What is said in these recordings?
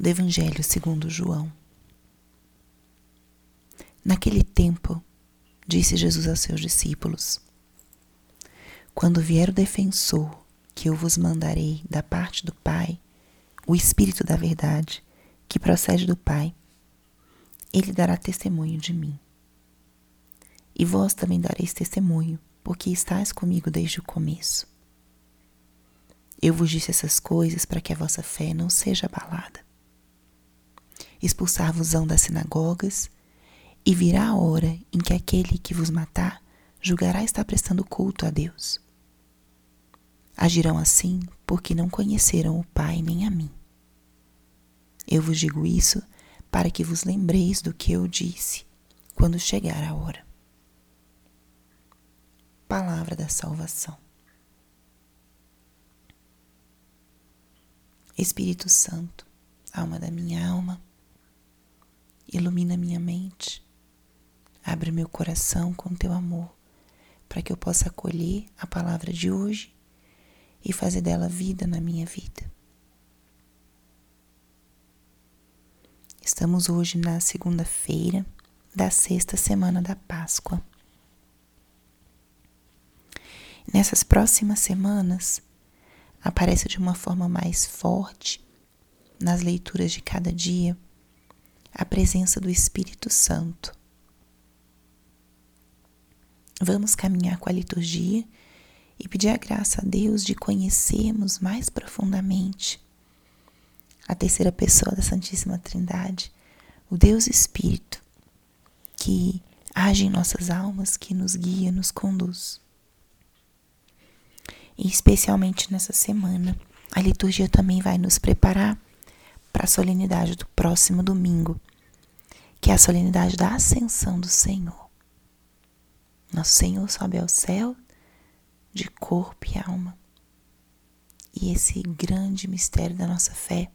do Evangelho segundo João. Naquele tempo, disse Jesus aos seus discípulos: Quando vier o defensor, que eu vos mandarei da parte do Pai, o Espírito da Verdade, que procede do Pai, ele dará testemunho de mim. E vós também dareis testemunho, porque estáis comigo desde o começo. Eu vos disse essas coisas para que a vossa fé não seja abalada. Expulsar-vos-ão das sinagogas, e virá a hora em que aquele que vos matar julgará estar prestando culto a Deus. Agirão assim porque não conheceram o Pai nem a mim. Eu vos digo isso para que vos lembreis do que eu disse quando chegar a hora. Palavra da Salvação. Espírito Santo, alma da minha alma, ilumina minha mente, abre meu coração com teu amor, para que eu possa acolher a palavra de hoje e fazer dela vida na minha vida. Estamos hoje na segunda-feira da sexta semana da Páscoa. Nessas próximas semanas, aparece de uma forma mais forte nas leituras de cada dia a presença do Espírito Santo. Vamos caminhar com a liturgia e pedir a graça a Deus de conhecermos mais profundamente a terceira pessoa da Santíssima Trindade, o Deus Espírito, que age em nossas almas, que nos guia, nos conduz. E especialmente nessa semana, a liturgia também vai nos preparar para a solenidade do próximo domingo, que é a solenidade da Ascensão do Senhor. Nosso Senhor sobe ao céu de corpo e alma. E esse grande mistério da nossa fé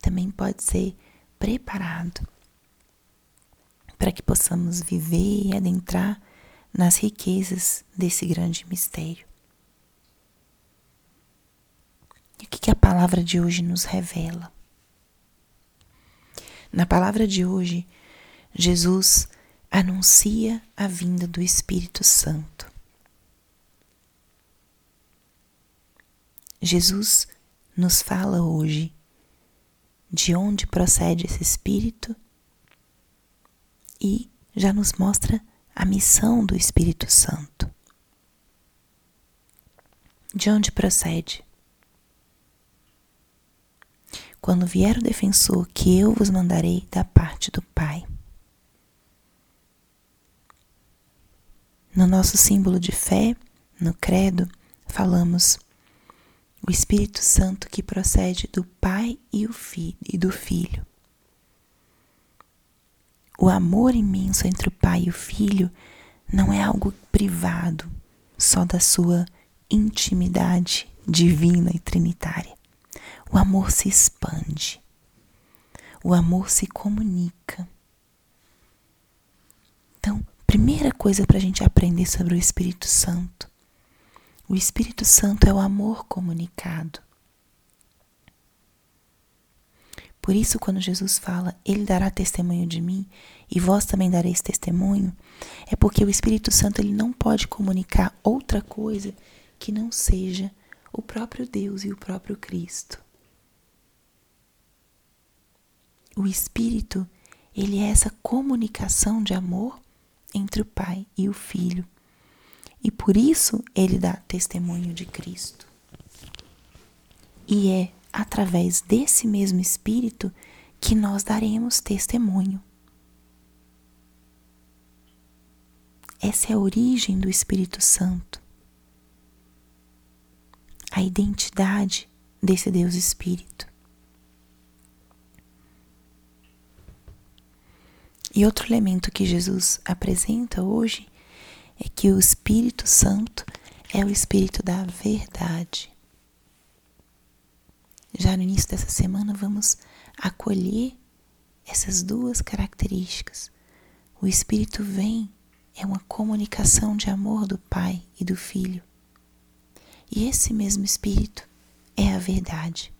também pode ser preparado para que possamos viver e adentrar nas riquezas desse grande mistério. E o que, que a palavra de hoje nos revela? Na palavra de hoje, Jesus anuncia a vinda do Espírito Santo. Jesus nos fala hoje de onde procede esse espírito e já nos mostra a missão do Espírito Santo. De onde procede? Quando vier o defensor que eu vos mandarei da parte do Pai. No nosso símbolo de fé, no credo, falamos o Espírito Santo que procede do Pai e, e do Filho. O amor imenso entre o Pai e o Filho não é algo privado, só da sua intimidade divina e trinitária. O amor se expande. O amor se comunica. Então, primeira coisa para a gente aprender sobre o Espírito Santo o Espírito Santo é o amor comunicado. Por isso, quando Jesus fala, Ele dará testemunho de mim e vós também dareis testemunho, é porque o Espírito Santo ele não pode comunicar outra coisa que não seja o próprio Deus e o próprio Cristo. O Espírito, ele é essa comunicação de amor entre o Pai e o Filho e por isso ele dá testemunho de Cristo. E é através desse mesmo Espírito que nós daremos testemunho. Essa é a origem do Espírito Santo. A identidade desse Deus Espírito. E outro elemento que Jesus apresenta hoje é que o Espírito Santo é o Espírito da verdade. Já no início dessa semana, vamos acolher essas duas características. O Espírito vem, é uma comunicação de amor do Pai e do Filho. E esse mesmo Espírito é a verdade.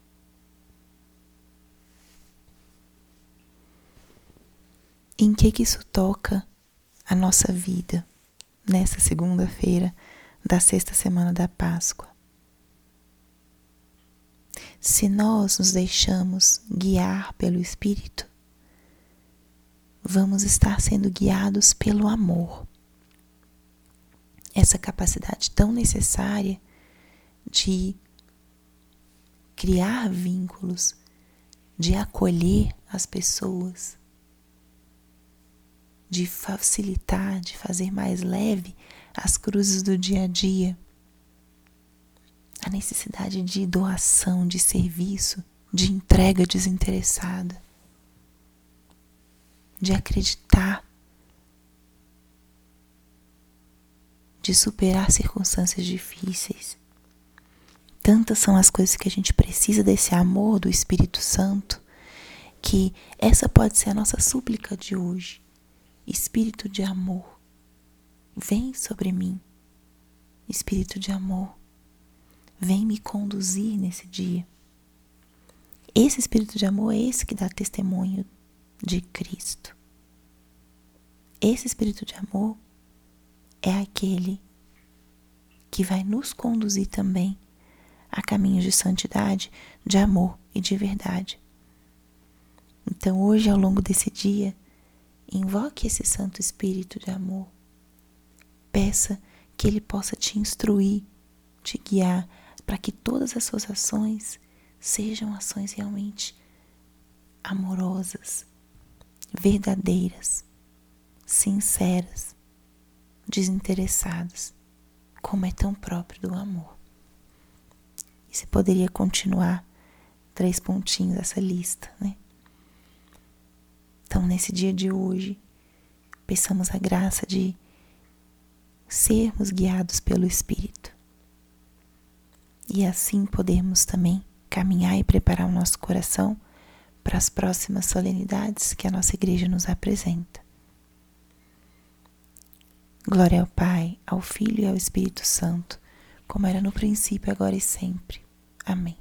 Em que que isso toca a nossa vida nessa segunda-feira da sexta semana da Páscoa. Se nós nos deixamos guiar pelo Espírito, vamos estar sendo guiados pelo amor. Essa capacidade tão necessária de criar vínculos, de acolher as pessoas, de facilitar, de fazer mais leve as cruzes do dia a dia. A necessidade de doação, de serviço, de entrega desinteressada, de acreditar, de superar circunstâncias difíceis. Tantas são as coisas que a gente precisa desse amor do Espírito Santo, que essa pode ser a nossa súplica de hoje Espírito de amor, vem sobre mim. Espírito de amor, vem me conduzir nesse dia. Esse Espírito de amor é esse que dá testemunho de Cristo. Esse Espírito de amor é aquele que vai nos conduzir também a caminhos de santidade, de amor e de verdade. Então, hoje, ao longo desse dia, Invoque esse Santo Espírito de amor. Peça que ele possa te instruir, te guiar, para que todas as suas ações sejam ações realmente amorosas, verdadeiras, sinceras, desinteressadas, como é tão próprio do amor. E você poderia continuar três pontinhos essa lista, né? Nesse dia de hoje, peçamos a graça de sermos guiados pelo Espírito e assim podermos também caminhar e preparar o nosso coração para as próximas solenidades que a nossa igreja nos apresenta. Glória ao Pai, ao Filho e ao Espírito Santo, como era no princípio, agora e sempre. Amém.